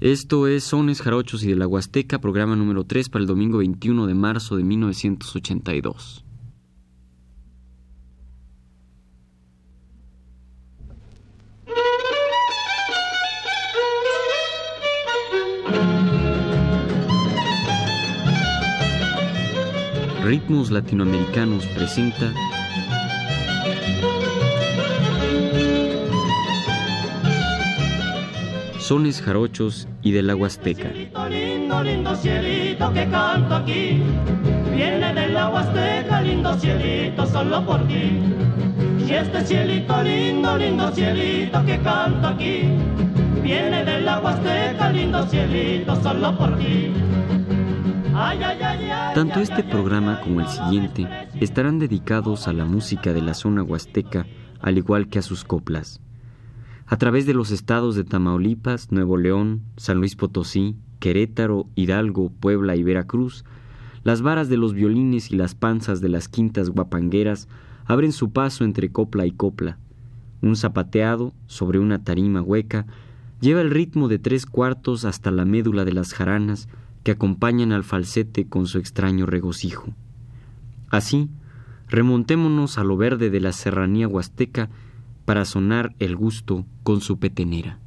Esto es Sones Jarochos y de la Huasteca, programa número 3 para el domingo 21 de marzo de 1982. Ritmos Latinoamericanos presenta sones jarochos y de la Huasteca. Lindo, lindo cielito que canto aquí, viene de la Huasteca, lindo cielito solo por ti. Y este cielito lindo, lindo cielito que canto aquí, viene de la Huasteca, lindo cielito solo por ti. Tanto este programa como el siguiente estarán dedicados a la música de la zona huasteca, al igual que a sus coplas a través de los estados de Tamaulipas, Nuevo León, San Luis Potosí, Querétaro, Hidalgo, Puebla y Veracruz, las varas de los violines y las panzas de las quintas guapangueras abren su paso entre copla y copla. Un zapateado, sobre una tarima hueca, lleva el ritmo de tres cuartos hasta la médula de las jaranas que acompañan al falsete con su extraño regocijo. Así, remontémonos a lo verde de la serranía huasteca para sonar el gusto con su petenera.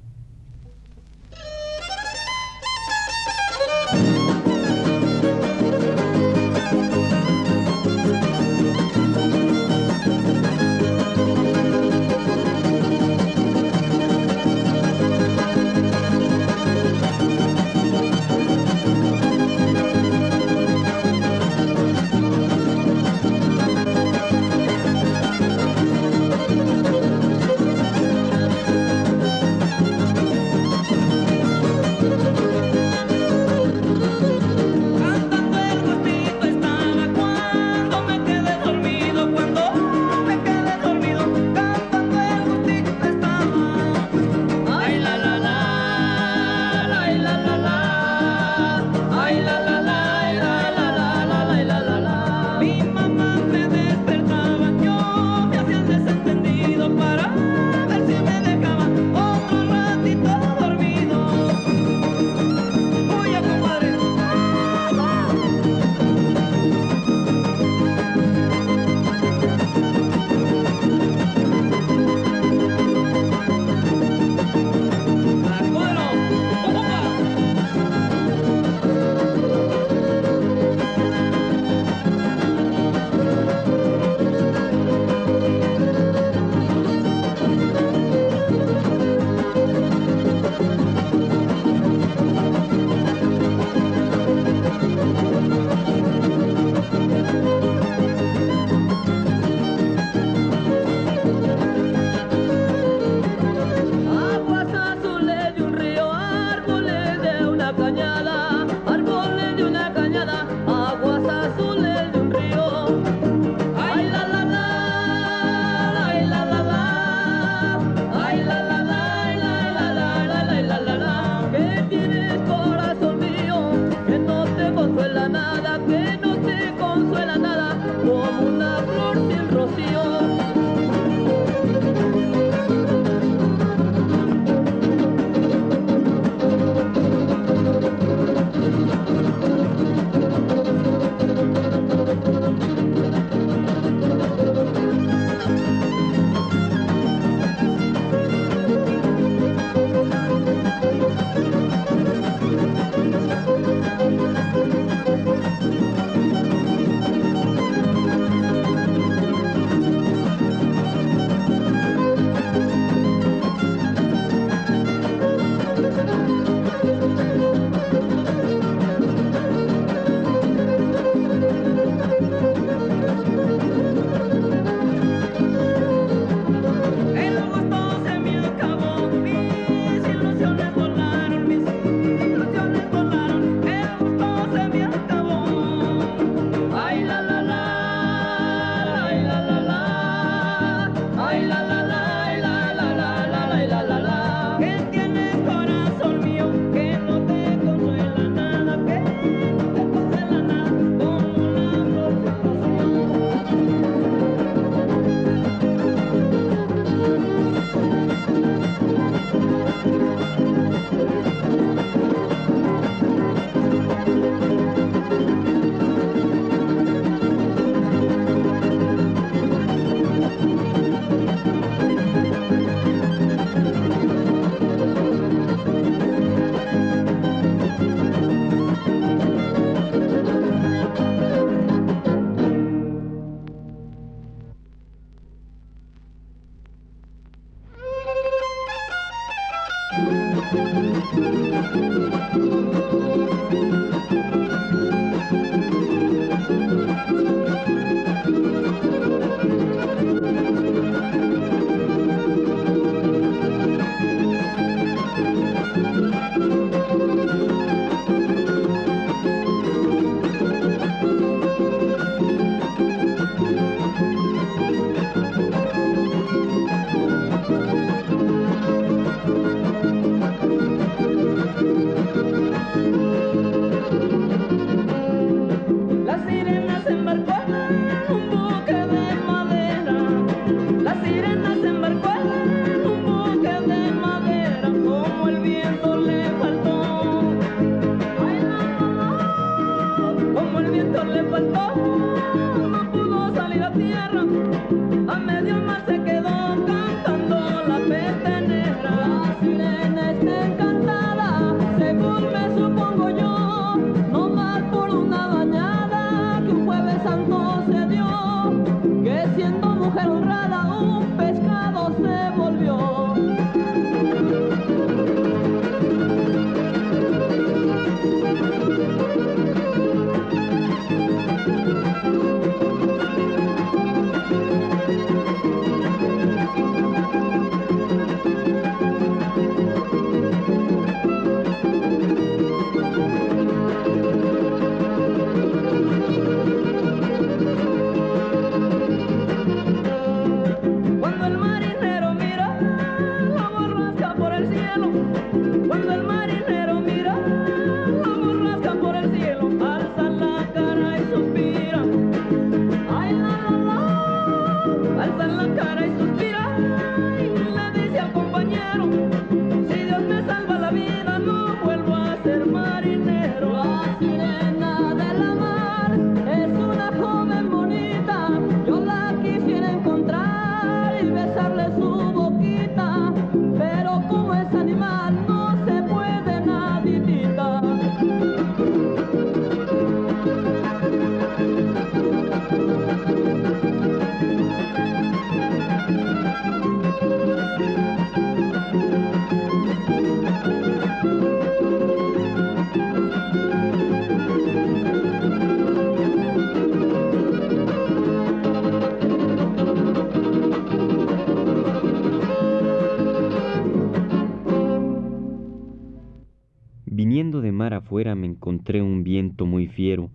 Afuera me encontré un viento muy fiero.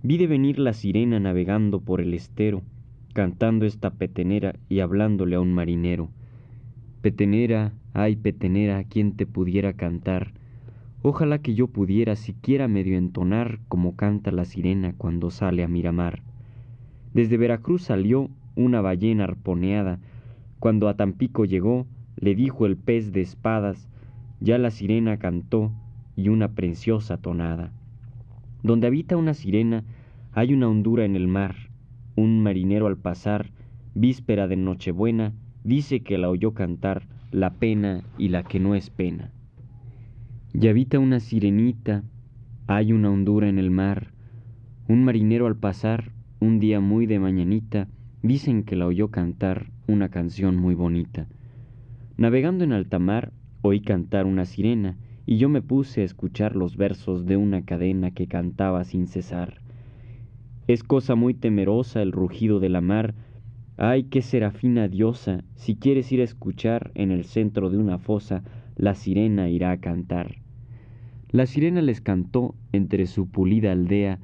Vi de venir la sirena navegando por el estero, cantando esta petenera y hablándole a un marinero. Petenera, ay petenera, ¿quién te pudiera cantar? Ojalá que yo pudiera siquiera medio entonar como canta la sirena cuando sale a Miramar. Desde Veracruz salió una ballena arponeada. Cuando a Tampico llegó, le dijo el pez de espadas, ya la sirena cantó, y una preciosa tonada. Donde habita una sirena hay una hondura en el mar. Un marinero al pasar, víspera de Nochebuena, dice que la oyó cantar la pena y la que no es pena. Y habita una sirenita, hay una hondura en el mar. Un marinero al pasar, un día muy de mañanita, dicen que la oyó cantar una canción muy bonita. Navegando en alta mar, oí cantar una sirena, y yo me puse a escuchar los versos de una cadena que cantaba sin cesar. Es cosa muy temerosa el rugido de la mar, ay, qué serafina diosa, si quieres ir a escuchar en el centro de una fosa, la sirena irá a cantar. La sirena les cantó entre su pulida aldea,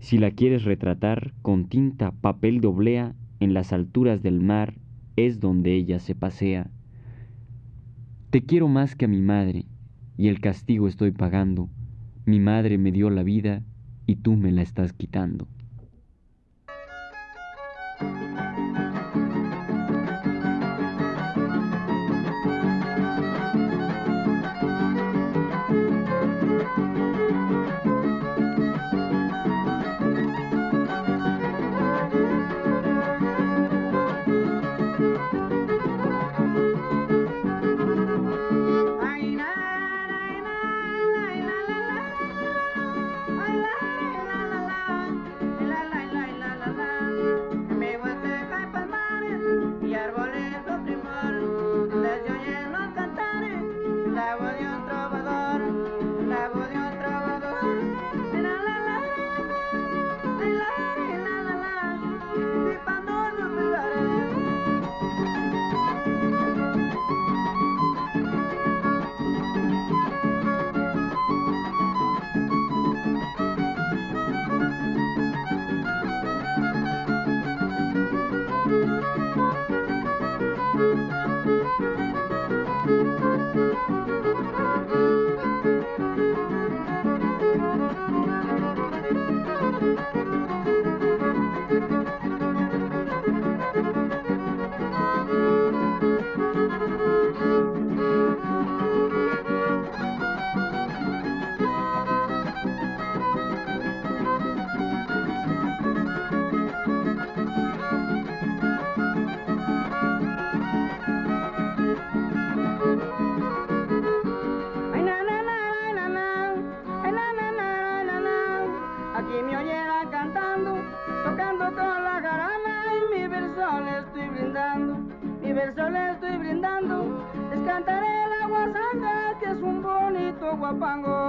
si la quieres retratar con tinta, papel doblea, en las alturas del mar es donde ella se pasea. Te quiero más que a mi madre, y el castigo estoy pagando. Mi madre me dio la vida y tú me la estás quitando. Bonito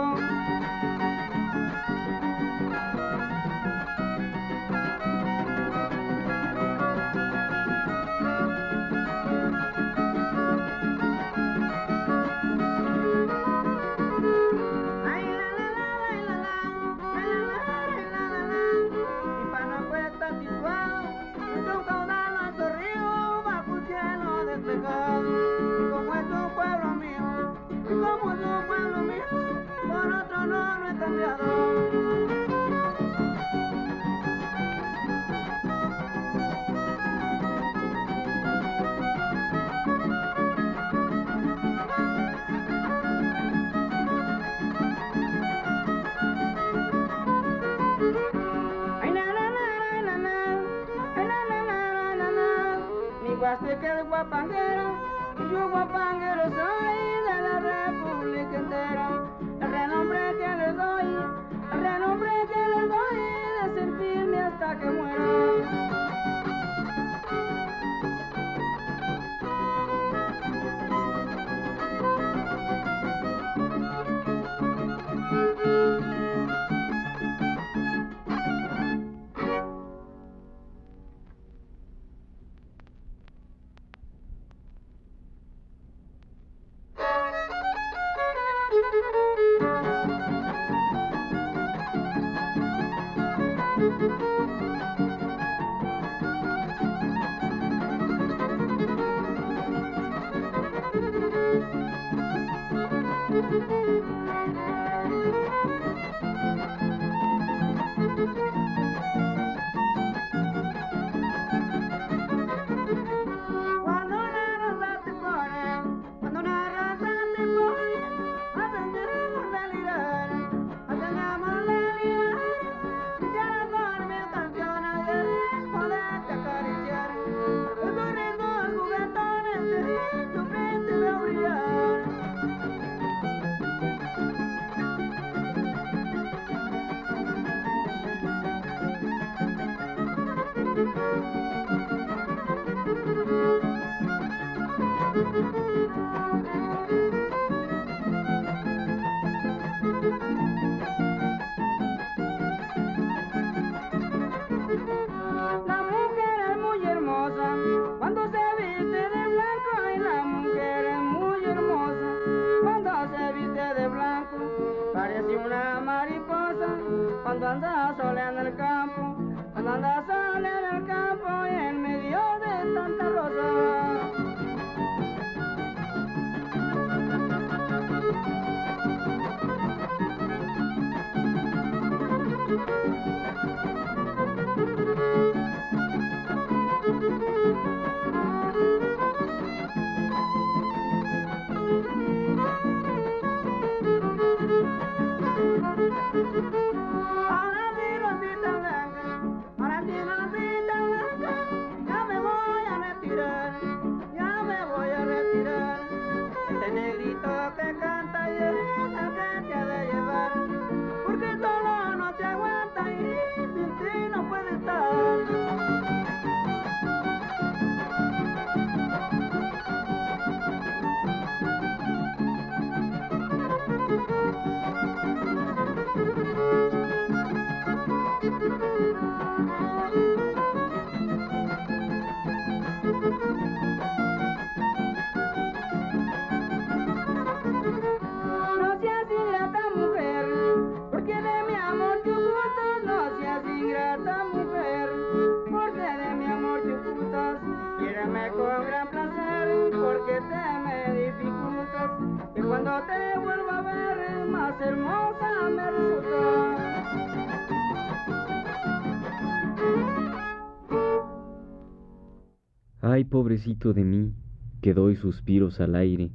pobrecito de mí, que doy suspiros al aire,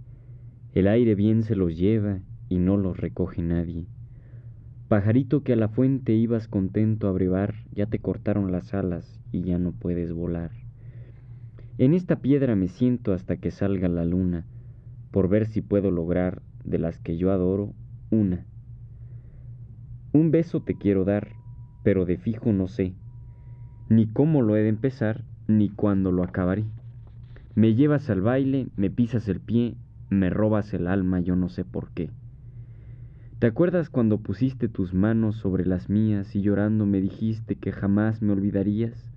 el aire bien se los lleva y no los recoge nadie. Pajarito que a la fuente ibas contento a brevar, ya te cortaron las alas y ya no puedes volar. En esta piedra me siento hasta que salga la luna, por ver si puedo lograr de las que yo adoro una. Un beso te quiero dar, pero de fijo no sé, ni cómo lo he de empezar, ni cuándo lo acabaré. Me llevas al baile, me pisas el pie, me robas el alma, yo no sé por qué. ¿Te acuerdas cuando pusiste tus manos sobre las mías y llorando me dijiste que jamás me olvidarías?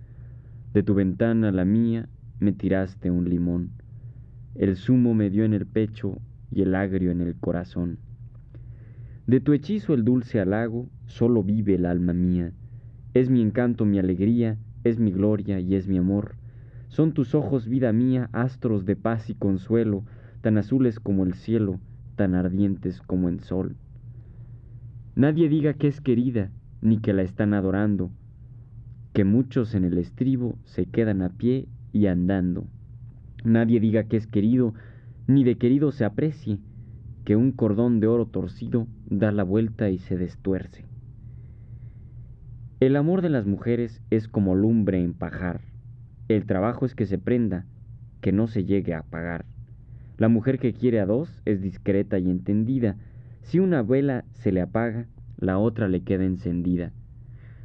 De tu ventana a la mía me tiraste un limón. El zumo me dio en el pecho y el agrio en el corazón. De tu hechizo el dulce halago solo vive el alma mía. Es mi encanto, mi alegría, es mi gloria y es mi amor. Son tus ojos, vida mía, astros de paz y consuelo, tan azules como el cielo, tan ardientes como el sol. Nadie diga que es querida, ni que la están adorando, que muchos en el estribo se quedan a pie y andando. Nadie diga que es querido, ni de querido se aprecie, que un cordón de oro torcido da la vuelta y se destuerce. El amor de las mujeres es como lumbre en pajar. El trabajo es que se prenda, que no se llegue a apagar. La mujer que quiere a dos es discreta y entendida, si una vela se le apaga, la otra le queda encendida.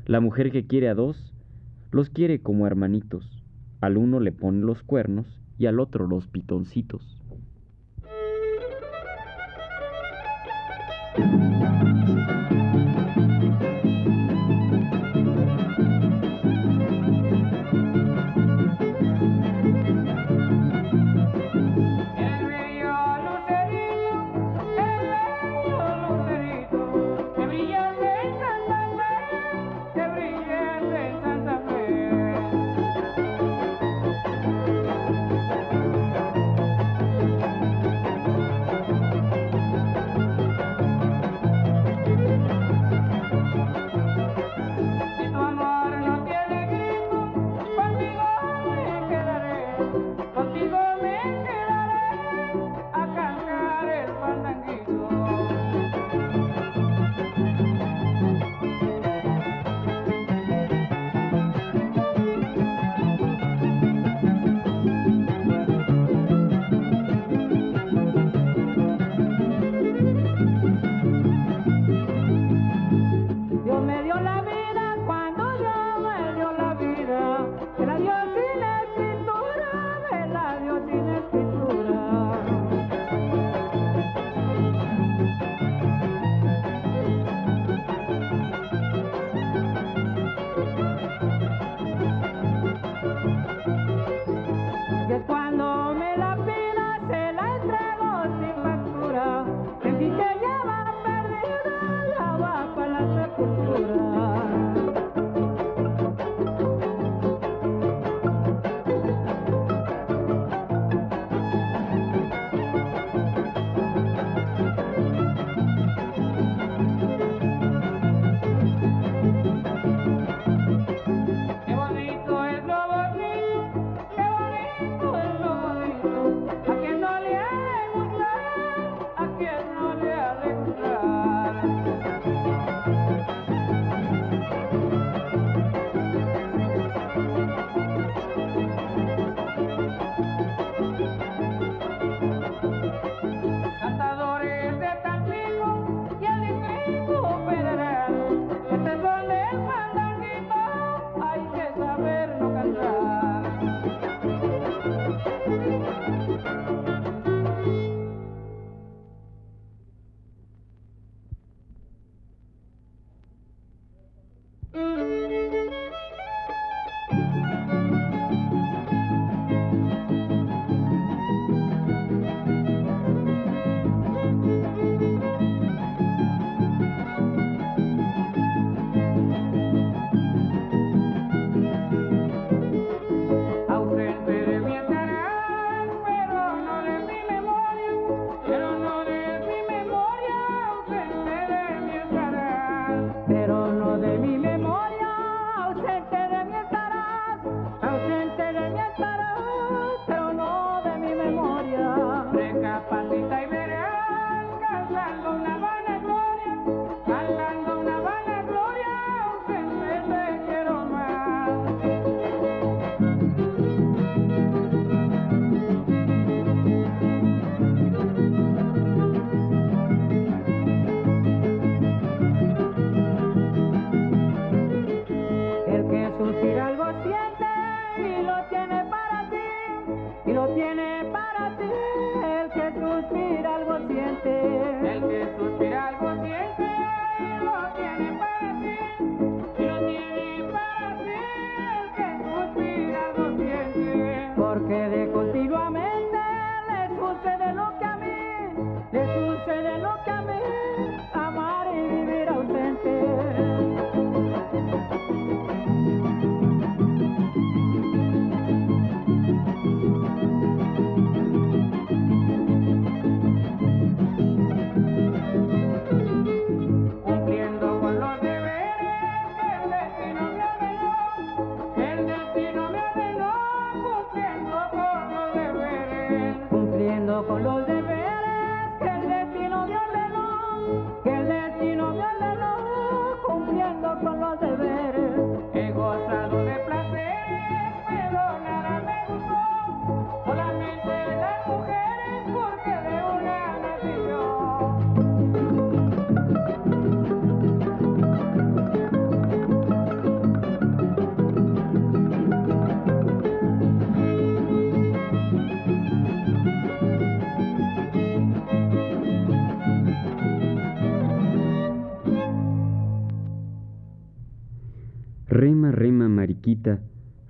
La mujer que quiere a dos, los quiere como hermanitos. Al uno le pone los cuernos y al otro los pitoncitos.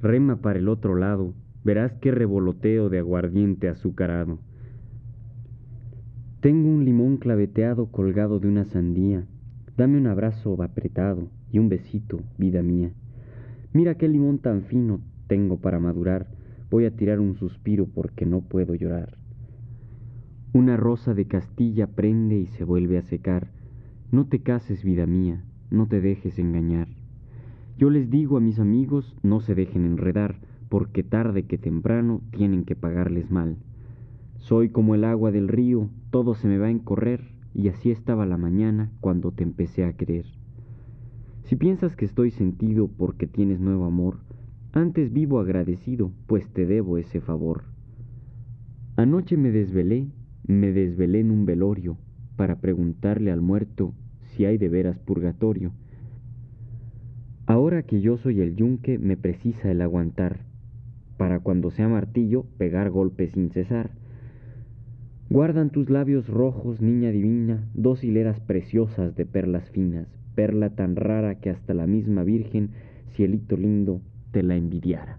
Rema, para el otro lado, verás qué revoloteo de aguardiente azucarado. Tengo un limón claveteado colgado de una sandía, dame un abrazo apretado y un besito, vida mía. Mira qué limón tan fino tengo para madurar, voy a tirar un suspiro porque no puedo llorar. Una rosa de Castilla prende y se vuelve a secar, no te cases, vida mía, no te dejes engañar. Yo les digo a mis amigos, no se dejen enredar, porque tarde que temprano tienen que pagarles mal. Soy como el agua del río, todo se me va a encorrer, y así estaba la mañana cuando te empecé a querer. Si piensas que estoy sentido porque tienes nuevo amor, antes vivo agradecido, pues te debo ese favor. Anoche me desvelé, me desvelé en un velorio, para preguntarle al muerto si hay de veras purgatorio. Ahora que yo soy el yunque, me precisa el aguantar, para cuando sea martillo pegar golpes sin cesar. Guardan tus labios rojos, niña divina, dos hileras preciosas de perlas finas, perla tan rara que hasta la misma Virgen, cielito lindo, te la envidiara.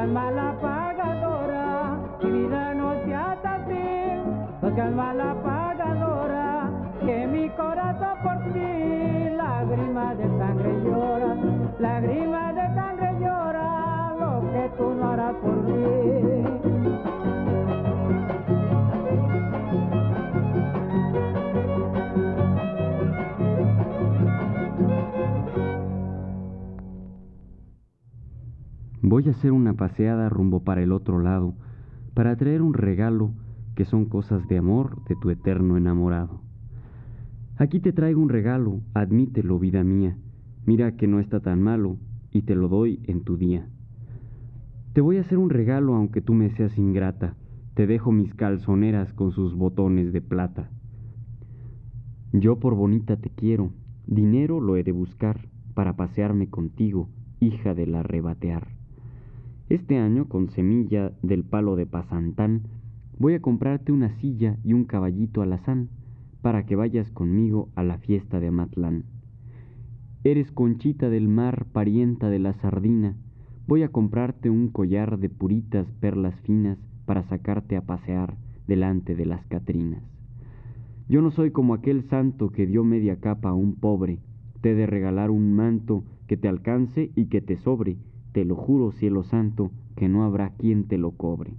no seas mala pagadora, mi vida no sea así, no seas mala pagadora, que mi corazón por ti, lágrima de sangre llora, lágrima de sangre llora, lo que tú no harás por mí. Voy a hacer una paseada rumbo para el otro lado, para traer un regalo que son cosas de amor de tu eterno enamorado. Aquí te traigo un regalo, admítelo, vida mía, mira que no está tan malo y te lo doy en tu día. Te voy a hacer un regalo aunque tú me seas ingrata, te dejo mis calzoneras con sus botones de plata. Yo por bonita te quiero, dinero lo he de buscar para pasearme contigo, hija del arrebatear. Este año, con semilla del palo de Pasantán, voy a comprarte una silla y un caballito alazán para que vayas conmigo a la fiesta de Amatlán. Eres conchita del mar, parienta de la sardina, voy a comprarte un collar de puritas perlas finas para sacarte a pasear delante de las Catrinas. Yo no soy como aquel santo que dio media capa a un pobre, te de regalar un manto que te alcance y que te sobre, te lo juro, cielo santo, que no habrá quien te lo cobre.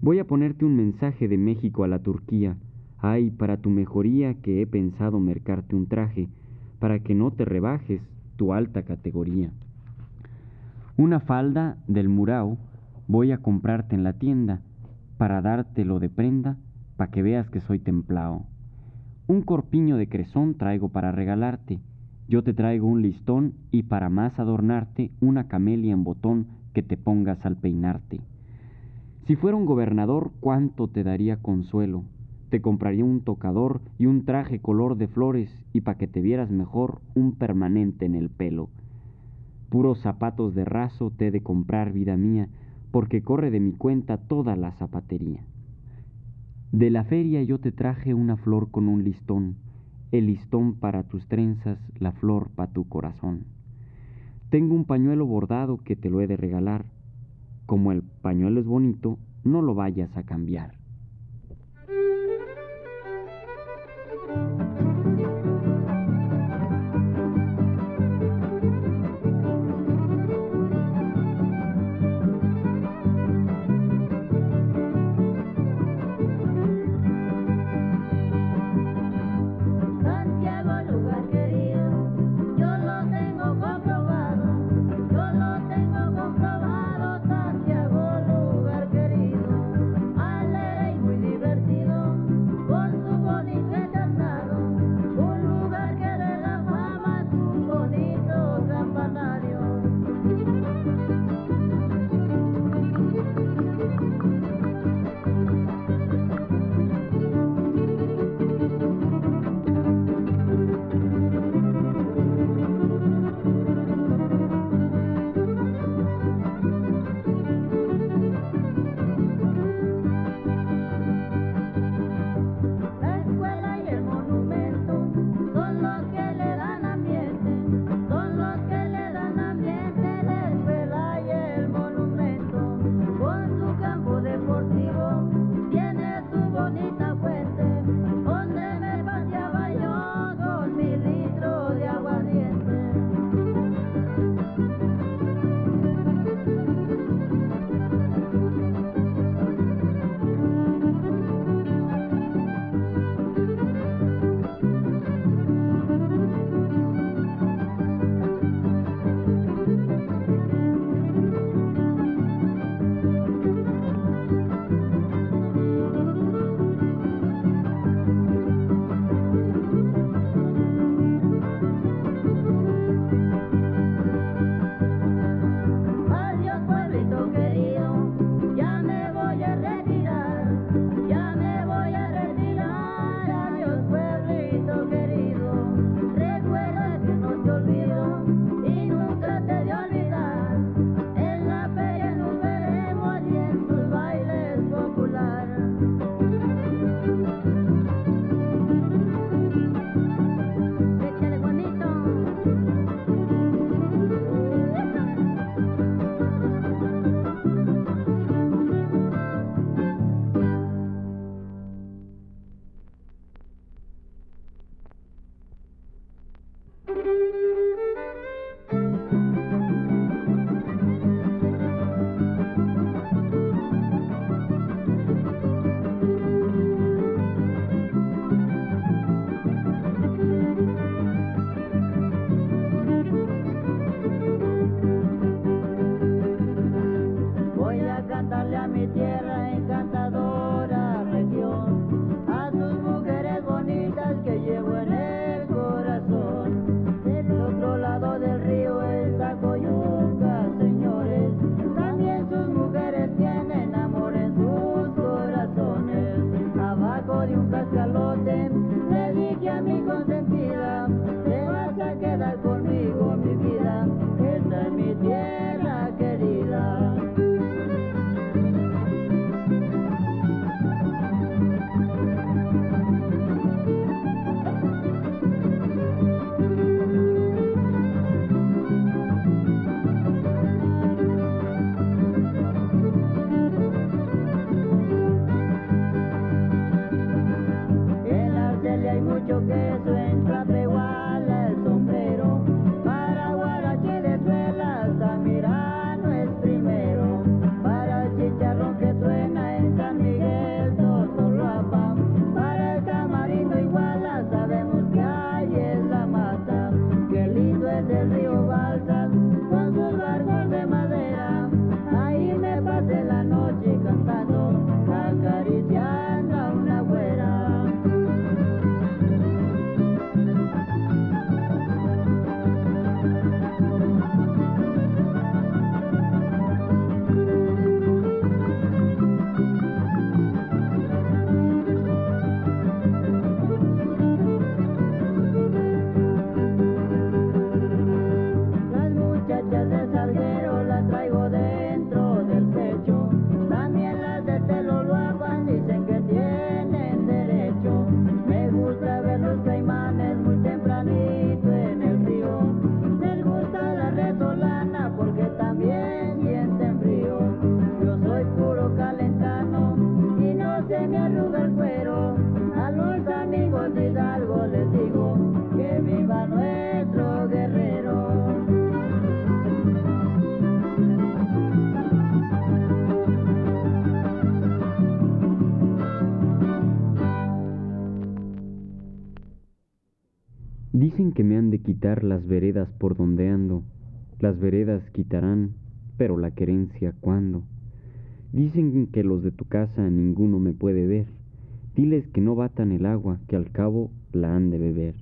Voy a ponerte un mensaje de México a la Turquía. Ay, para tu mejoría que he pensado mercarte un traje, para que no te rebajes tu alta categoría. Una falda del Murao voy a comprarte en la tienda, para dártelo de prenda, para que veas que soy templao. Un corpiño de cresón traigo para regalarte, yo te traigo un listón y para más adornarte una camelia en botón que te pongas al peinarte. Si fuera un gobernador, ¿cuánto te daría consuelo? Te compraría un tocador y un traje color de flores y para que te vieras mejor un permanente en el pelo. Puros zapatos de raso te he de comprar, vida mía, porque corre de mi cuenta toda la zapatería. De la feria yo te traje una flor con un listón, el listón para tus trenzas, la flor para tu corazón. Tengo un pañuelo bordado que te lo he de regalar. Como el pañuelo es bonito, no lo vayas a cambiar. Quitar las veredas por donde ando, las veredas quitarán, pero la querencia cuándo. Dicen que los de tu casa ninguno me puede ver, diles que no batan el agua, que al cabo la han de beber.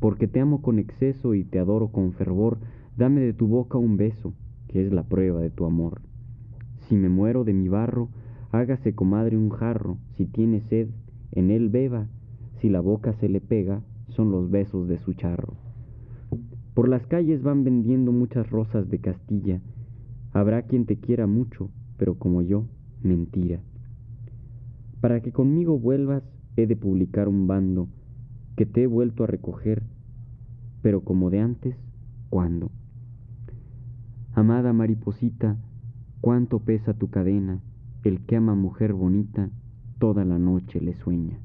Porque te amo con exceso y te adoro con fervor, dame de tu boca un beso, que es la prueba de tu amor. Si me muero de mi barro, hágase comadre un jarro, si tiene sed, en él beba, si la boca se le pega, son los besos de su charro. Por las calles van vendiendo muchas rosas de Castilla, habrá quien te quiera mucho, pero como yo, mentira. Para que conmigo vuelvas, he de publicar un bando, que te he vuelto a recoger, pero como de antes, ¿cuándo? Amada mariposita, cuánto pesa tu cadena, el que ama mujer bonita, toda la noche le sueña.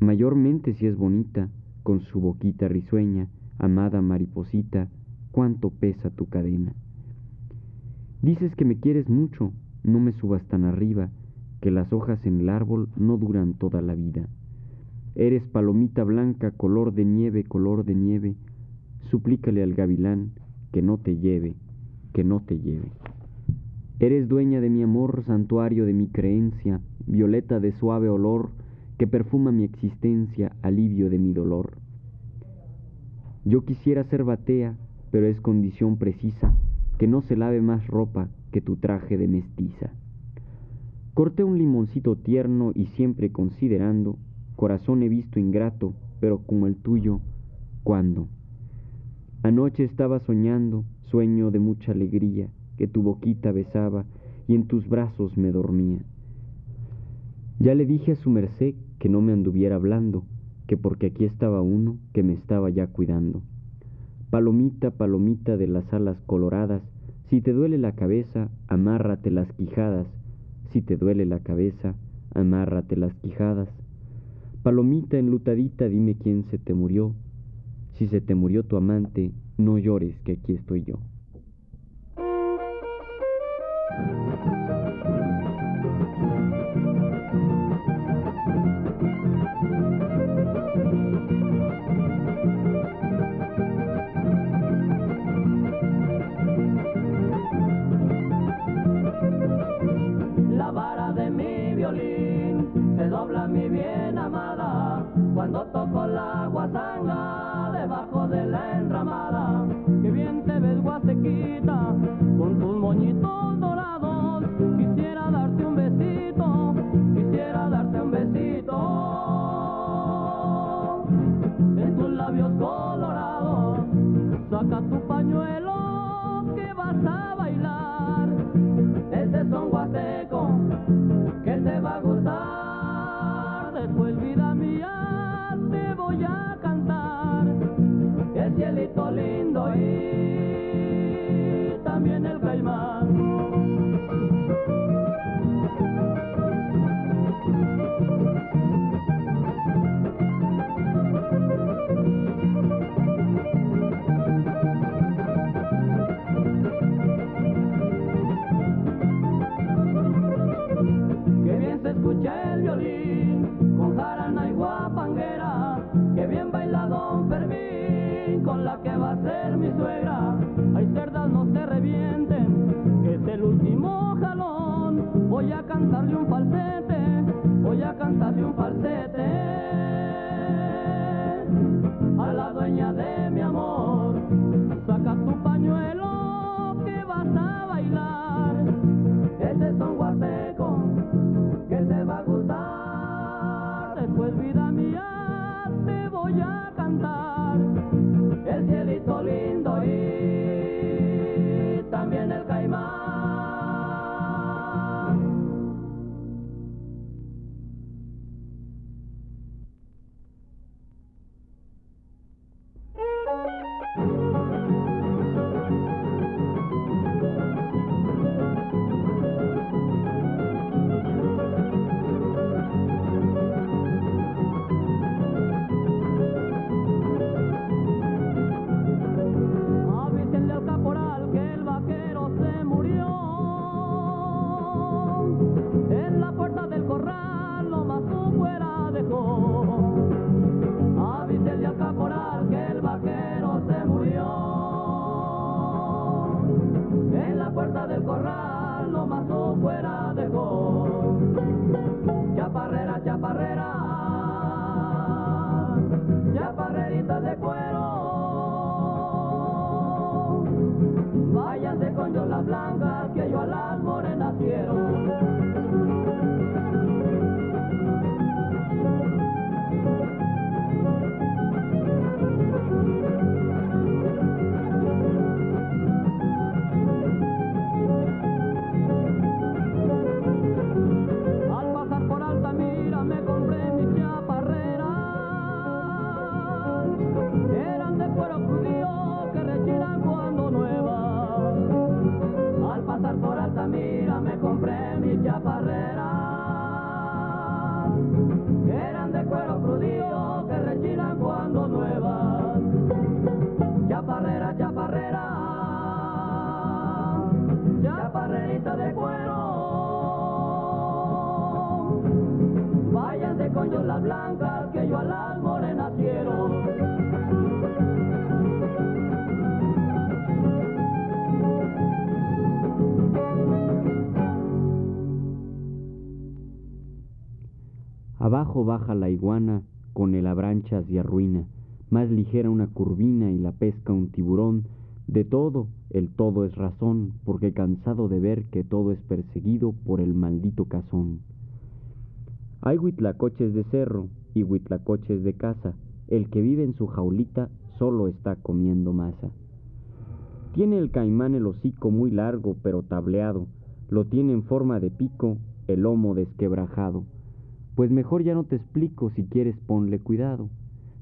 Mayormente si es bonita, con su boquita risueña, amada mariposita, cuánto pesa tu cadena. Dices que me quieres mucho, no me subas tan arriba, que las hojas en el árbol no duran toda la vida. Eres palomita blanca, color de nieve, color de nieve, suplícale al gavilán que no te lleve, que no te lleve. Eres dueña de mi amor, santuario de mi creencia, violeta de suave olor, que perfuma mi existencia, alivio de mi dolor. Yo quisiera ser batea, pero es condición precisa que no se lave más ropa que tu traje de mestiza. Corté un limoncito tierno y siempre considerando, corazón he visto ingrato, pero como el tuyo, ¿cuándo? Anoche estaba soñando, sueño de mucha alegría, que tu boquita besaba y en tus brazos me dormía. Ya le dije a su merced que no me anduviera hablando, que porque aquí estaba uno que me estaba ya cuidando. Palomita, palomita de las alas coloradas, si te duele la cabeza, amárrate las quijadas, si te duele la cabeza, amárrate las quijadas. Palomita enlutadita, dime quién se te murió, si se te murió tu amante, no llores que aquí estoy yo. cuando tocó la guasanga debajo de la enramada. Que bien te ves guasequita con tus moñitos dorados. Quisiera darte un besito, quisiera darte un besito. En tus labios colorados, saca tu pañuelo que vas a bailar. Este son guaseco que te va a gustar. lindo ir. voy a cantarle un falsete, voy a cantarle un falsete a la dueña de Yo las blancas que yo a Baja la iguana con el abranchas y arruina, más ligera una curvina y la pesca un tiburón, de todo el todo es razón, porque cansado de ver que todo es perseguido por el maldito cazón. Hay huitlacoches de cerro y huitlacoches de casa, el que vive en su jaulita solo está comiendo masa. Tiene el caimán el hocico muy largo pero tableado, lo tiene en forma de pico, el lomo desquebrajado. Pues mejor ya no te explico, si quieres ponle cuidado.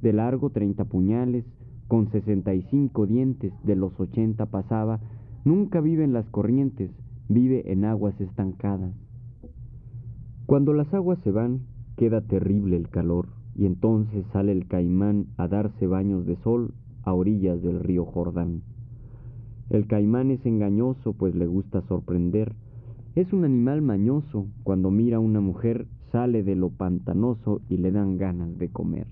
De largo treinta puñales, con sesenta y cinco dientes, de los ochenta pasaba, nunca vive en las corrientes, vive en aguas estancadas. Cuando las aguas se van, queda terrible el calor, y entonces sale el caimán a darse baños de sol a orillas del río Jordán. El caimán es engañoso, pues le gusta sorprender. Es un animal mañoso, cuando mira a una mujer sale de lo pantanoso y le dan ganas de comer.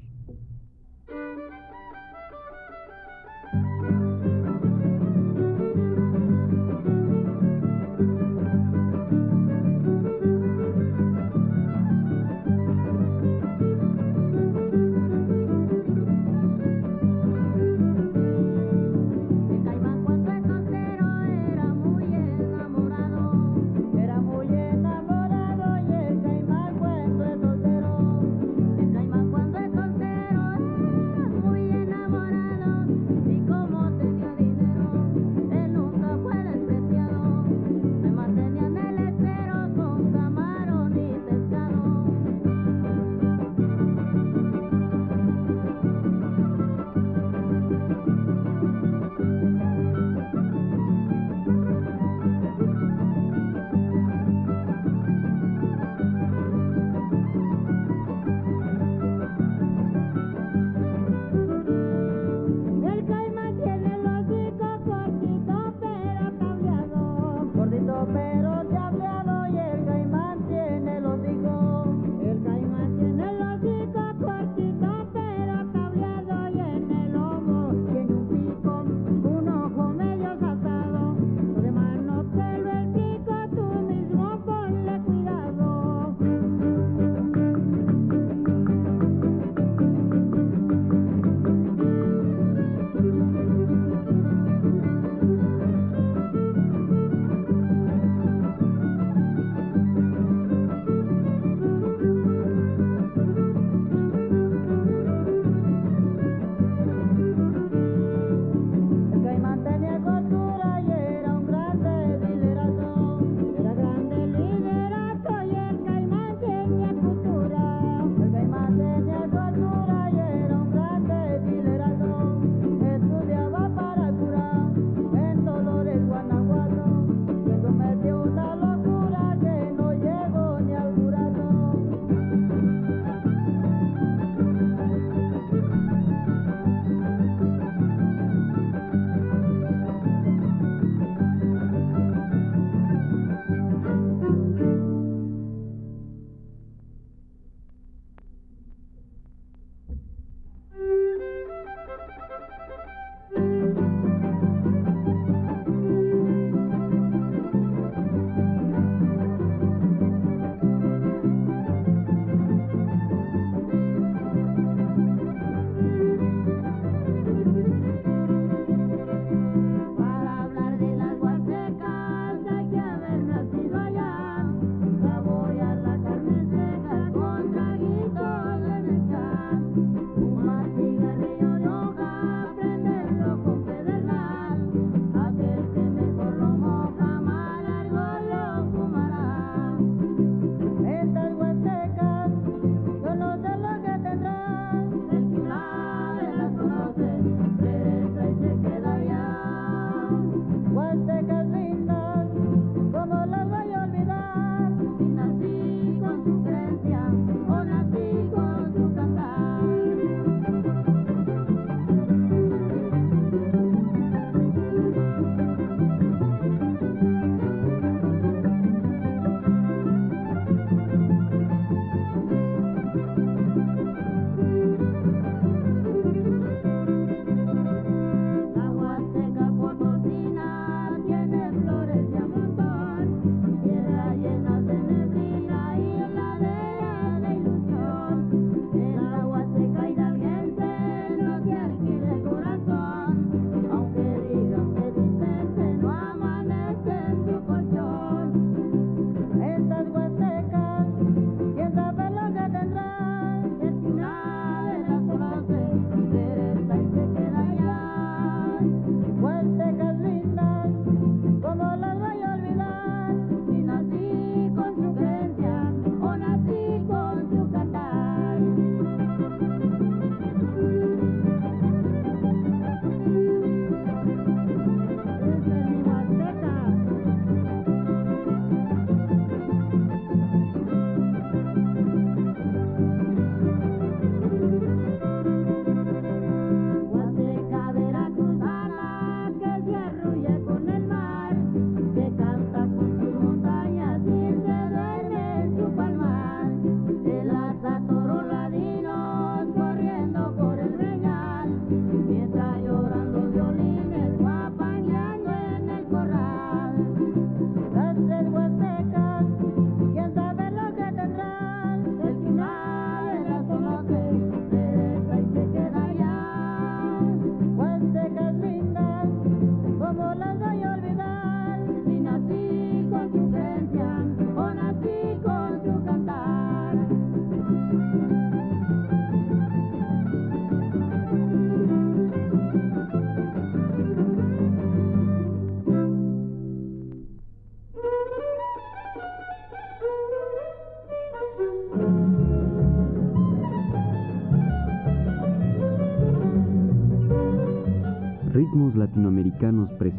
Latinoamericanos presentó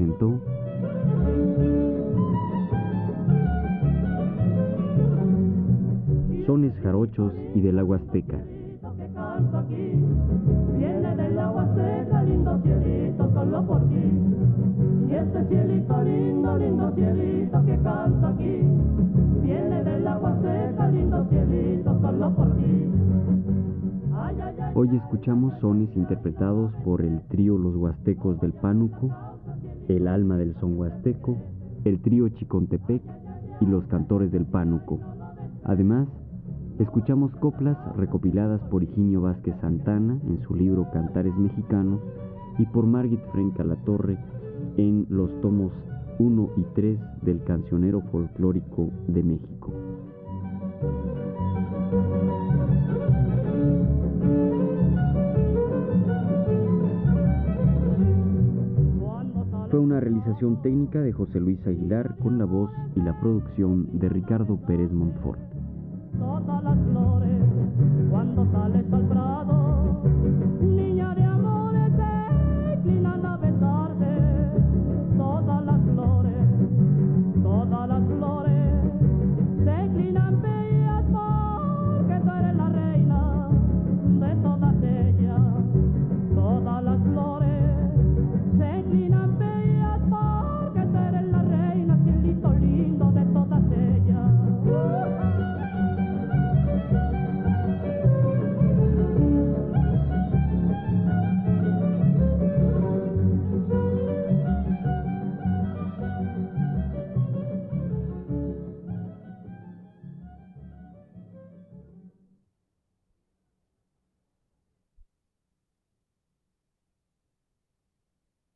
Hoy escuchamos sones interpretados por el trío Los Huastecos del Pánuco, el alma del son huasteco, el trío Chicontepec y los cantores del Pánuco. Además, escuchamos coplas recopiladas por Higinio Vázquez Santana en su libro Cantares Mexicanos y por Margit Frenca La Torre en los tomos 1 y 3 del Cancionero Folclórico de México. Fue una realización técnica de José Luis Aguilar con la voz y la producción de Ricardo Pérez Montfort. todas las flores, cuando sales al